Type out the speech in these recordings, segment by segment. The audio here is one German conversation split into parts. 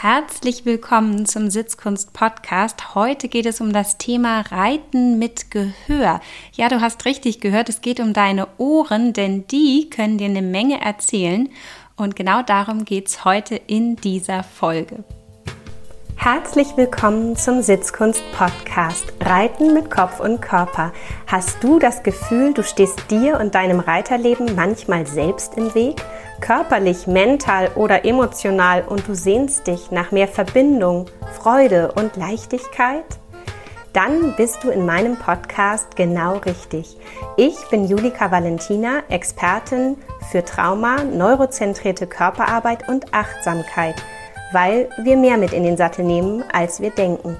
Herzlich willkommen zum Sitzkunst Podcast. Heute geht es um das Thema Reiten mit Gehör. Ja, du hast richtig gehört, es geht um deine Ohren, denn die können dir eine Menge erzählen. Und genau darum geht es heute in dieser Folge. Herzlich willkommen zum Sitzkunst Podcast Reiten mit Kopf und Körper. Hast du das Gefühl, du stehst dir und deinem Reiterleben manchmal selbst im Weg? Körperlich, mental oder emotional und du sehnst dich nach mehr Verbindung, Freude und Leichtigkeit? Dann bist du in meinem Podcast genau richtig. Ich bin Julika Valentina, Expertin für Trauma, neurozentrierte Körperarbeit und Achtsamkeit – weil wir mehr mit in den Sattel nehmen, als wir denken.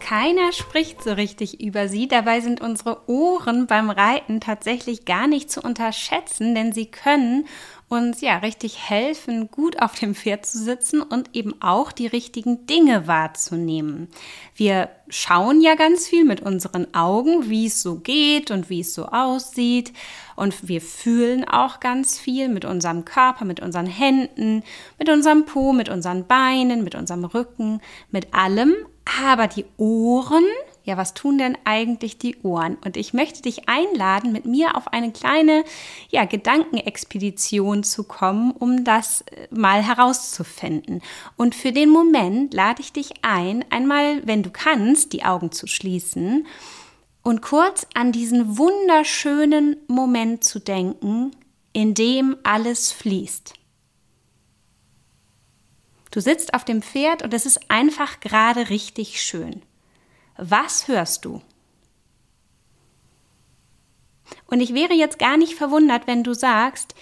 Keiner spricht so richtig über sie, dabei sind unsere Ohren beim Reiten tatsächlich gar nicht zu unterschätzen, denn sie können uns ja richtig helfen, gut auf dem Pferd zu sitzen und eben auch die richtigen Dinge wahrzunehmen. Wir schauen ja ganz viel mit unseren Augen, wie es so geht und wie es so aussieht. Und wir fühlen auch ganz viel mit unserem Körper, mit unseren Händen, mit unserem Po, mit unseren Beinen, mit unserem Rücken, mit allem. Aber die Ohren ja, was tun denn eigentlich die Ohren? Und ich möchte dich einladen, mit mir auf eine kleine ja, Gedankenexpedition zu kommen, um das äh, mal herauszufinden. Und für den Moment lade ich dich ein, einmal, wenn du kannst, die Augen zu schließen und kurz an diesen wunderschönen Moment zu denken, in dem alles fließt. Du sitzt auf dem Pferd und es ist einfach gerade richtig schön. Was hörst du? Und ich wäre jetzt gar nicht verwundert, wenn du sagst,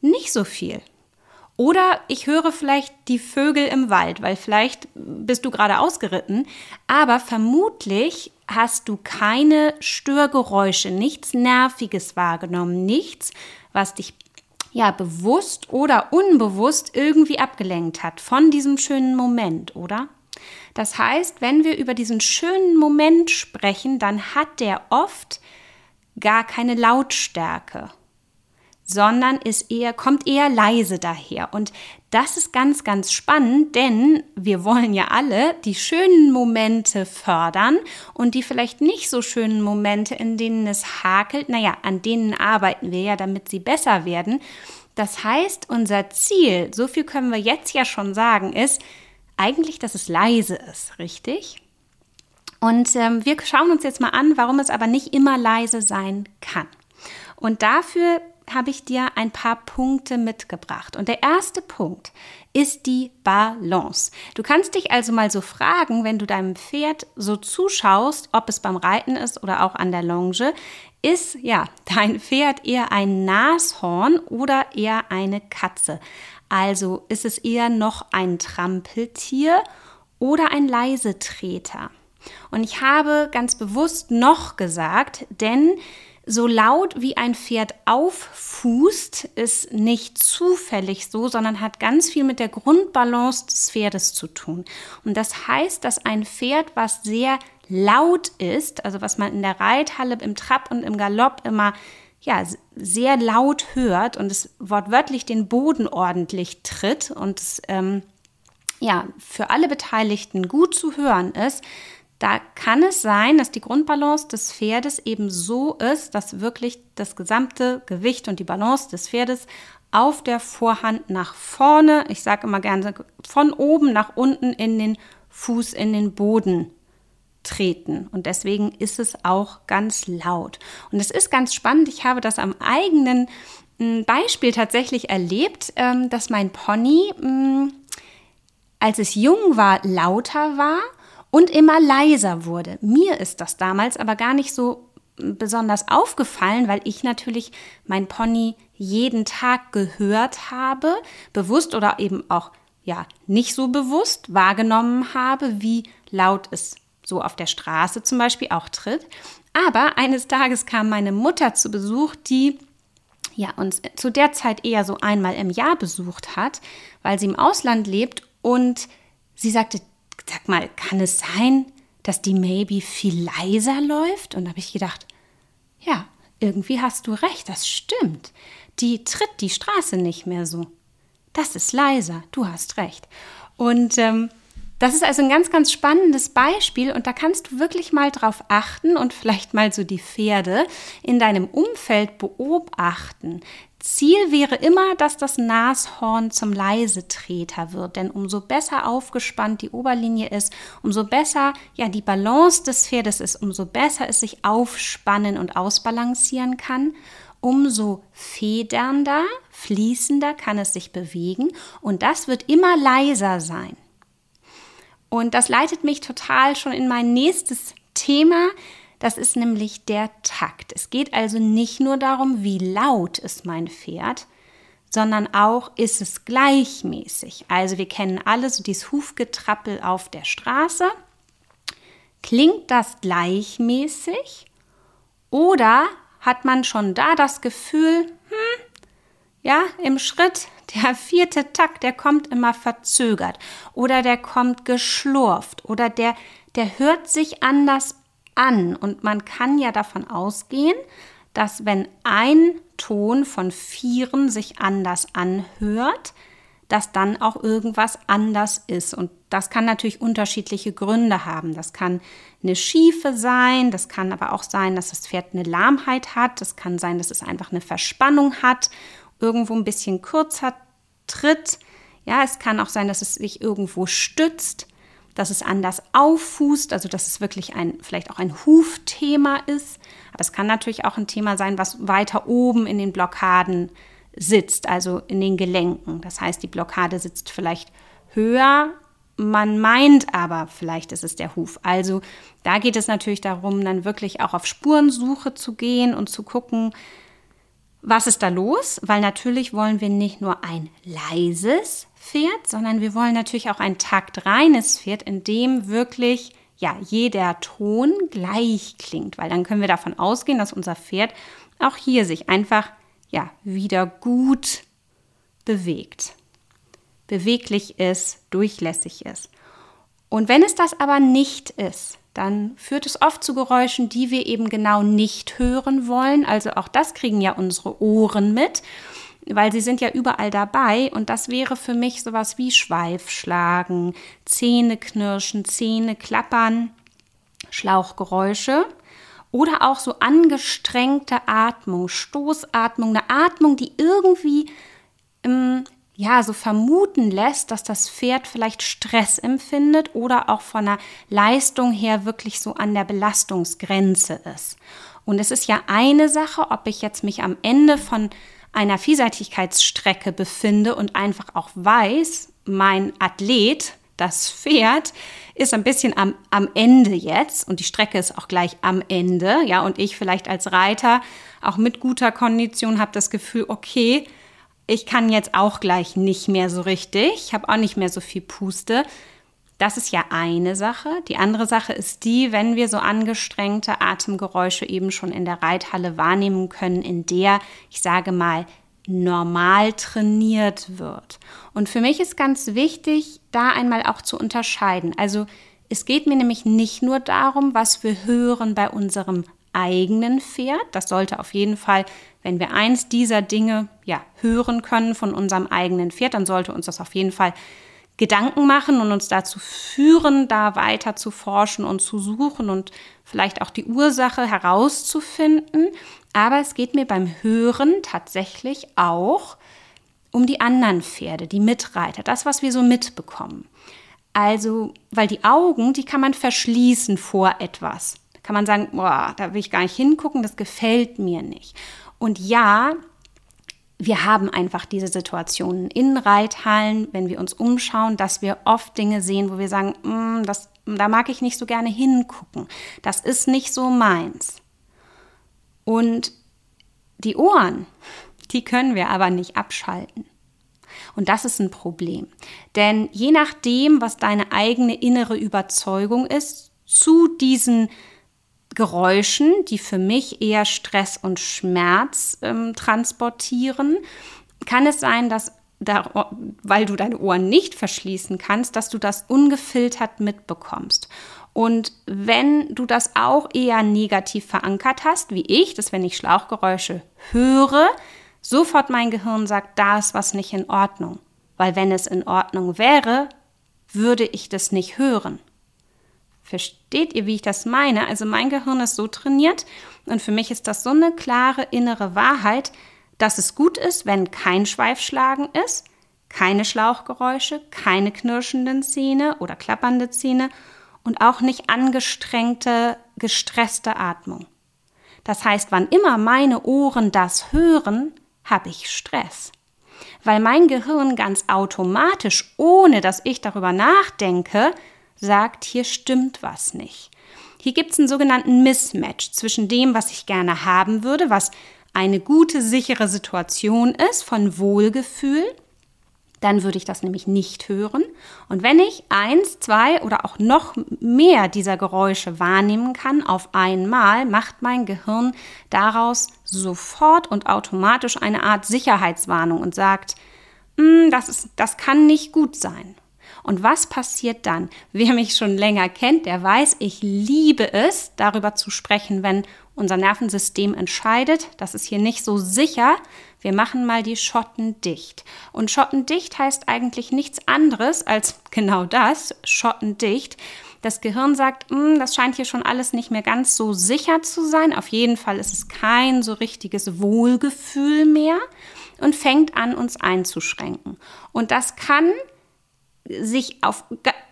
nicht so viel. Oder ich höre vielleicht die Vögel im Wald, weil vielleicht bist du gerade ausgeritten, aber vermutlich hast du keine Störgeräusche, nichts Nerviges wahrgenommen, nichts, was dich ja bewusst oder unbewusst irgendwie abgelenkt hat von diesem schönen Moment, oder? Das heißt, wenn wir über diesen schönen Moment sprechen, dann hat der oft gar keine Lautstärke, sondern ist eher, kommt eher leise daher. Und das ist ganz, ganz spannend, denn wir wollen ja alle die schönen Momente fördern und die vielleicht nicht so schönen Momente, in denen es hakelt, naja, an denen arbeiten wir ja, damit sie besser werden. Das heißt, unser Ziel, so viel können wir jetzt ja schon sagen, ist, eigentlich, dass es leise ist, richtig? Und ähm, wir schauen uns jetzt mal an, warum es aber nicht immer leise sein kann. Und dafür habe ich dir ein paar Punkte mitgebracht. Und der erste Punkt ist die Balance. Du kannst dich also mal so fragen, wenn du deinem Pferd so zuschaust, ob es beim Reiten ist oder auch an der Longe, ist ja dein Pferd eher ein Nashorn oder eher eine Katze? Also ist es eher noch ein Trampeltier oder ein Leisetreter? Und ich habe ganz bewusst noch gesagt, denn so laut wie ein Pferd auffußt, ist nicht zufällig so, sondern hat ganz viel mit der Grundbalance des Pferdes zu tun. Und das heißt, dass ein Pferd, was sehr laut ist, also was man in der Reithalle, im Trab und im Galopp immer ja, sehr laut hört und es wortwörtlich den Boden ordentlich tritt und es ähm, ja, für alle Beteiligten gut zu hören ist, da kann es sein, dass die Grundbalance des Pferdes eben so ist, dass wirklich das gesamte Gewicht und die Balance des Pferdes auf der Vorhand nach vorne, ich sage immer gerne von oben nach unten in den Fuß in den Boden treten. Und deswegen ist es auch ganz laut. Und es ist ganz spannend. Ich habe das am eigenen hm, Beispiel tatsächlich erlebt, ähm, dass mein Pony, hm, als es jung war, lauter war und immer leiser wurde. Mir ist das damals aber gar nicht so besonders aufgefallen, weil ich natürlich mein Pony jeden Tag gehört habe, bewusst oder eben auch ja nicht so bewusst wahrgenommen habe, wie laut es so auf der Straße zum Beispiel auch tritt. Aber eines Tages kam meine Mutter zu Besuch, die ja uns zu der Zeit eher so einmal im Jahr besucht hat, weil sie im Ausland lebt und sie sagte, sag mal, kann es sein, dass die Maybe viel leiser läuft? Und da habe ich gedacht, ja, irgendwie hast du recht, das stimmt. Die tritt die Straße nicht mehr so. Das ist leiser, du hast recht. Und ähm, Das ist also ein ganz, ganz spannendes Beispiel und da kannst du wirklich mal drauf achten und vielleicht mal so die Pferde in deinem Umfeld beobachten. Ziel wäre immer, dass das Nashorn zum Leisetreter wird, denn umso besser aufgespannt die Oberlinie ist, umso besser ja die Balance des Pferdes ist, umso besser es sich aufspannen und ausbalancieren kann, umso federnder, fließender kann es sich bewegen und das wird immer leiser sein. Und das leitet mich total schon in mein nächstes Thema, das ist nämlich der Takt. Es geht also nicht nur darum, wie laut ist mein Pferd, sondern auch, ist es gleichmäßig. Also wir kennen alle so dieses Hufgetrappel auf der Straße. Klingt das gleichmäßig? Oder hat man schon da das Gefühl, hm, ja, im Schritt, der vierte Takt, der kommt immer verzögert oder der kommt geschlurft oder der, der hört sich anders an. Und man kann ja davon ausgehen, dass wenn ein Ton von Vieren sich anders anhört, dass dann auch irgendwas anders ist. Und das kann natürlich unterschiedliche Gründe haben. Das kann eine Schiefe sein, das kann aber auch sein, dass das Pferd eine Lahmheit hat, das kann sein, dass es einfach eine Verspannung hat, irgendwo ein bisschen kürzer tritt. Ja, es kann auch sein, dass es sich irgendwo stützt dass es anders auffußt, also dass es wirklich ein, vielleicht auch ein Hufthema ist. Aber es kann natürlich auch ein Thema sein, was weiter oben in den Blockaden sitzt, also in den Gelenken. Das heißt, die Blockade sitzt vielleicht höher, man meint aber, vielleicht ist es der Huf. Also da geht es natürlich darum, dann wirklich auch auf Spurensuche zu gehen und zu gucken, was ist da los? Weil natürlich wollen wir nicht nur ein leises Pferd, sondern wir wollen natürlich auch ein taktreines Pferd, in dem wirklich ja jeder Ton gleich klingt, weil dann können wir davon ausgehen, dass unser Pferd auch hier sich einfach ja wieder gut bewegt, beweglich ist, durchlässig ist. Und wenn es das aber nicht ist, dann führt es oft zu Geräuschen, die wir eben genau nicht hören wollen. Also auch das kriegen ja unsere Ohren mit, weil sie sind ja überall dabei. Und das wäre für mich sowas wie Schweifschlagen, Zähne knirschen, Zähne klappern, Schlauchgeräusche. Oder auch so angestrengte Atmung, Stoßatmung, eine Atmung, die irgendwie ähm, ja, so vermuten lässt, dass das Pferd vielleicht Stress empfindet oder auch von der Leistung her wirklich so an der Belastungsgrenze ist. Und es ist ja eine Sache, ob ich jetzt mich am Ende von einer Vielseitigkeitsstrecke befinde und einfach auch weiß, mein Athlet, das Pferd, ist ein bisschen am, am Ende jetzt und die Strecke ist auch gleich am Ende, ja, und ich vielleicht als Reiter auch mit guter Kondition habe das Gefühl, okay, ich kann jetzt auch gleich nicht mehr so richtig, ich habe auch nicht mehr so viel Puste. Das ist ja eine Sache. Die andere Sache ist die, wenn wir so angestrengte Atemgeräusche eben schon in der Reithalle wahrnehmen können, in der, ich sage mal, normal trainiert wird. Und für mich ist ganz wichtig, da einmal auch zu unterscheiden. Also es geht mir nämlich nicht nur darum, was wir hören bei unserem eigenen Pferd. Das sollte auf jeden Fall, wenn wir eins dieser Dinge ja, hören können von unserem eigenen Pferd, dann sollte uns das auf jeden Fall Gedanken machen und uns dazu führen, da weiter zu forschen und zu suchen und vielleicht auch die Ursache herauszufinden. Aber es geht mir beim Hören tatsächlich auch um die anderen Pferde, die Mitreiter, das, was wir so mitbekommen. Also, weil die Augen, die kann man verschließen vor etwas kann man sagen, boah, da will ich gar nicht hingucken, das gefällt mir nicht. Und ja, wir haben einfach diese Situationen in Reithallen, wenn wir uns umschauen, dass wir oft Dinge sehen, wo wir sagen, mm, das, da mag ich nicht so gerne hingucken. Das ist nicht so meins. Und die Ohren, die können wir aber nicht abschalten. Und das ist ein Problem. Denn je nachdem, was deine eigene innere Überzeugung ist zu diesen Geräuschen, die für mich eher Stress und Schmerz ähm, transportieren, kann es sein, dass da, weil du deine Ohren nicht verschließen kannst, dass du das ungefiltert mitbekommst. Und wenn du das auch eher negativ verankert hast, wie ich, dass wenn ich Schlauchgeräusche höre, sofort mein Gehirn sagt, da ist was nicht in Ordnung. Weil wenn es in Ordnung wäre, würde ich das nicht hören. Versteht ihr, wie ich das meine? Also mein Gehirn ist so trainiert und für mich ist das so eine klare innere Wahrheit, dass es gut ist, wenn kein Schweifschlagen ist, keine Schlauchgeräusche, keine knirschenden Zähne oder klappernde Zähne und auch nicht angestrengte, gestresste Atmung. Das heißt, wann immer meine Ohren das hören, habe ich Stress. Weil mein Gehirn ganz automatisch, ohne dass ich darüber nachdenke, sagt, hier stimmt was nicht. Hier gibt es einen sogenannten Mismatch zwischen dem, was ich gerne haben würde, was eine gute, sichere Situation ist von Wohlgefühl dann würde ich das nämlich nicht hören. Und wenn ich eins, zwei oder auch noch mehr dieser Geräusche wahrnehmen kann auf einmal, macht mein Gehirn daraus sofort und automatisch eine Art Sicherheitswarnung und sagt, hm, das, ist, das kann nicht gut sein. Und was passiert dann? Wer mich schon länger kennt, der weiß, ich liebe es, darüber zu sprechen, wenn unser Nervensystem entscheidet, das ist hier nicht so sicher, wir machen mal die Schotten dicht. Und schottendicht heißt eigentlich nichts anderes als genau das, schottendicht. Das Gehirn sagt, hm, das scheint hier schon alles nicht mehr ganz so sicher zu sein. Auf jeden Fall ist es kein so richtiges Wohlgefühl mehr und fängt an, uns einzuschränken. Und das kann sich auf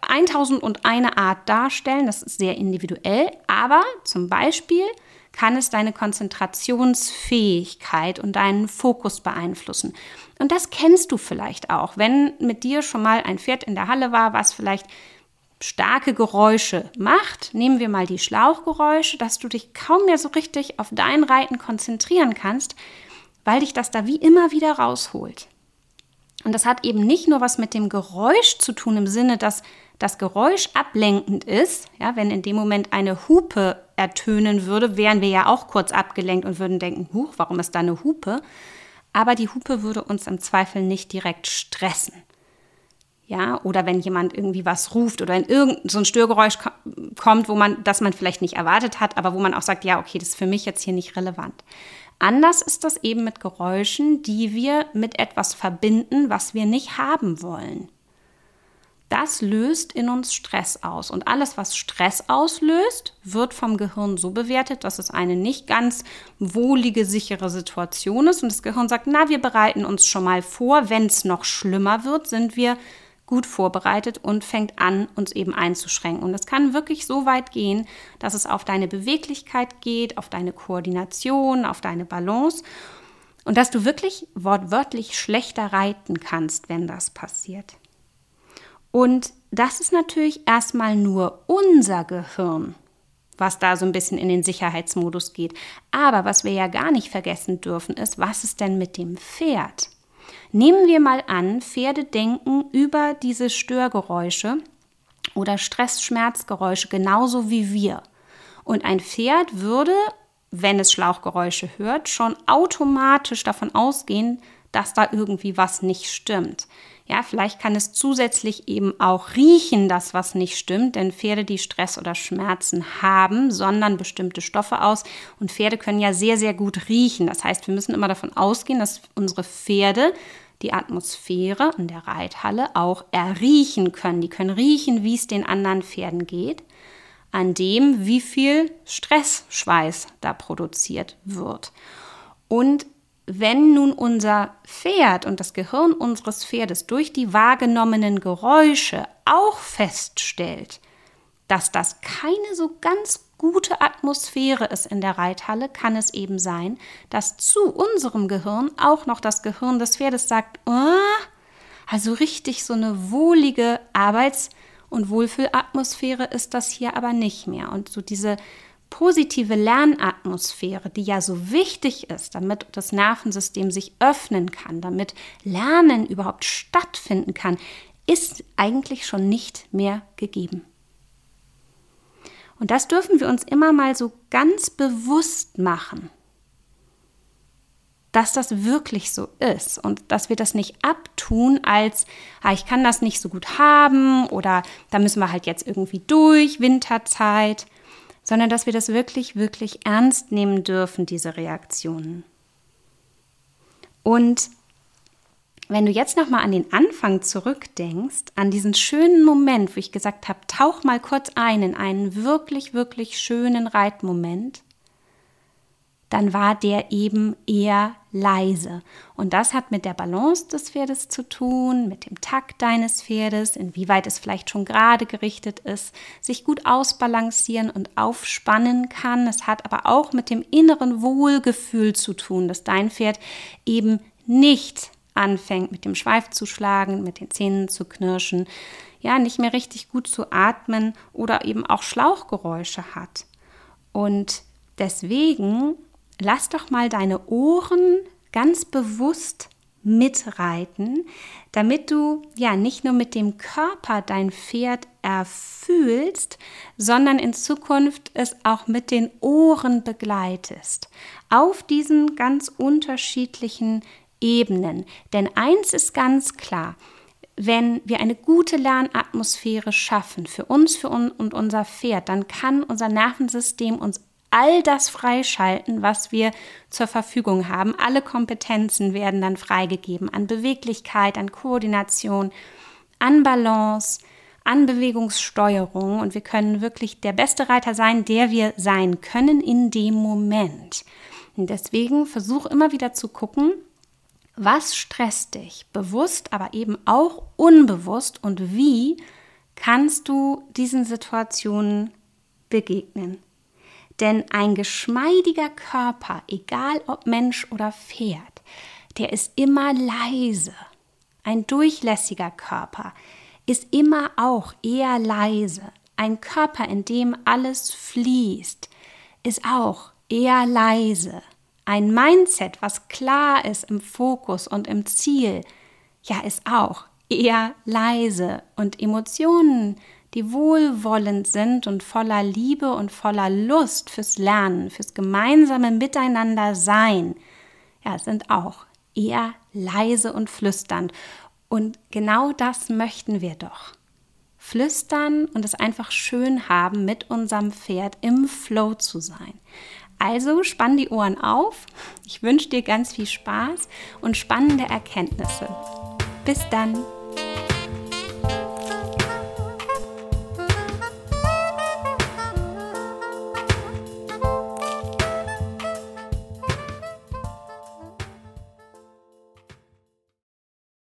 1001 Art darstellen. Das ist sehr individuell. Aber zum Beispiel kann es deine Konzentrationsfähigkeit und deinen Fokus beeinflussen. Und das kennst du vielleicht auch, wenn mit dir schon mal ein Pferd in der Halle war, was vielleicht starke Geräusche macht. Nehmen wir mal die Schlauchgeräusche, dass du dich kaum mehr so richtig auf dein Reiten konzentrieren kannst, weil dich das da wie immer wieder rausholt. Und das hat eben nicht nur was mit dem Geräusch zu tun im Sinne, dass das Geräusch ablenkend ist, ja, wenn in dem Moment eine Hupe ertönen würde, wären wir ja auch kurz abgelenkt und würden denken, huch, warum ist da eine Hupe? Aber die Hupe würde uns im Zweifel nicht direkt stressen. Ja, oder wenn jemand irgendwie was ruft oder in irgendein so ein Störgeräusch kommt, wo man, das man vielleicht nicht erwartet hat, aber wo man auch sagt, ja, okay, das ist für mich jetzt hier nicht relevant. Anders ist das eben mit Geräuschen, die wir mit etwas verbinden, was wir nicht haben wollen. Das löst in uns Stress aus. Und alles, was Stress auslöst, wird vom Gehirn so bewertet, dass es eine nicht ganz wohlige, sichere Situation ist. Und das Gehirn sagt, na, wir bereiten uns schon mal vor. Wenn es noch schlimmer wird, sind wir gut vorbereitet und fängt an, uns eben einzuschränken. Und es kann wirklich so weit gehen, dass es auf deine Beweglichkeit geht, auf deine Koordination, auf deine Balance und dass du wirklich wortwörtlich schlechter reiten kannst, wenn das passiert. Und das ist natürlich erstmal nur unser Gehirn, was da so ein bisschen in den Sicherheitsmodus geht. Aber was wir ja gar nicht vergessen dürfen, ist, was ist denn mit dem Pferd? Nehmen wir mal an, Pferde denken über diese Störgeräusche oder Stress-Schmerzgeräusche genauso wie wir. Und ein Pferd würde, wenn es Schlauchgeräusche hört, schon automatisch davon ausgehen, dass da irgendwie was nicht stimmt. Ja, vielleicht kann es zusätzlich eben auch riechen, dass was nicht stimmt, denn Pferde, die Stress oder Schmerzen haben, sondern bestimmte Stoffe aus und Pferde können ja sehr, sehr gut riechen. Das heißt, wir müssen immer davon ausgehen, dass unsere Pferde die Atmosphäre in der Reithalle auch erriechen können. Die können riechen, wie es den anderen Pferden geht, an dem, wie viel Stressschweiß da produziert wird. Und wenn nun unser Pferd und das Gehirn unseres Pferdes durch die wahrgenommenen Geräusche auch feststellt, dass das keine so ganz gute Atmosphäre ist in der Reithalle, kann es eben sein, dass zu unserem Gehirn auch noch das Gehirn des Pferdes sagt, oh, also richtig so eine wohlige Arbeits- und Wohlfühlatmosphäre ist das hier aber nicht mehr. Und so diese positive Lernatmosphäre, die ja so wichtig ist, damit das Nervensystem sich öffnen kann, damit Lernen überhaupt stattfinden kann, ist eigentlich schon nicht mehr gegeben. Und das dürfen wir uns immer mal so ganz bewusst machen, dass das wirklich so ist und dass wir das nicht abtun als, ah, ich kann das nicht so gut haben oder da müssen wir halt jetzt irgendwie durch, Winterzeit sondern dass wir das wirklich, wirklich ernst nehmen dürfen, diese Reaktionen. Und wenn du jetzt noch mal an den Anfang zurückdenkst, an diesen schönen Moment, wo ich gesagt habe, tauch mal kurz ein in einen wirklich, wirklich schönen Reitmoment, dann war der eben eher leise. Und das hat mit der Balance des Pferdes zu tun, mit dem Takt deines Pferdes, inwieweit es vielleicht schon gerade gerichtet ist, sich gut ausbalancieren und aufspannen kann. Es hat aber auch mit dem inneren Wohlgefühl zu tun, dass dein Pferd eben nicht anfängt, mit dem Schweif zu schlagen, mit den Zähnen zu knirschen, ja, nicht mehr richtig gut zu atmen oder eben auch Schlauchgeräusche hat. Und deswegen lass doch mal deine Ohren ganz bewusst mitreiten, damit du ja nicht nur mit dem Körper dein Pferd erfühlst, sondern in Zukunft es auch mit den Ohren begleitest. Auf diesen ganz unterschiedlichen Ebenen. Denn eins ist ganz klar, wenn wir eine gute Lernatmosphäre schaffen für uns für un und unser Pferd, dann kann unser Nervensystem uns all das freischalten, was wir zur Verfügung haben. Alle Kompetenzen werden dann freigegeben an Beweglichkeit, an Koordination, an Balance, an Bewegungssteuerung und wir können wirklich der beste Reiter sein, der wir sein können in dem Moment. Und deswegen versuch immer wieder zu gucken, was stresst dich, bewusst, aber eben auch unbewusst und wie kannst du diesen Situationen begegnen? Denn ein geschmeidiger Körper, egal ob Mensch oder Pferd, der ist immer leise. Ein durchlässiger Körper ist immer auch eher leise. Ein Körper, in dem alles fließt, ist auch eher leise. Ein Mindset, was klar ist im Fokus und im Ziel, ja, ist auch eher leise. Und Emotionen, die wohlwollend sind und voller Liebe und voller Lust fürs Lernen, fürs gemeinsame Miteinander sein, ja, sind auch eher leise und flüsternd. Und genau das möchten wir doch. Flüstern und es einfach schön haben, mit unserem Pferd im Flow zu sein. Also spann die Ohren auf. Ich wünsche dir ganz viel Spaß und spannende Erkenntnisse. Bis dann.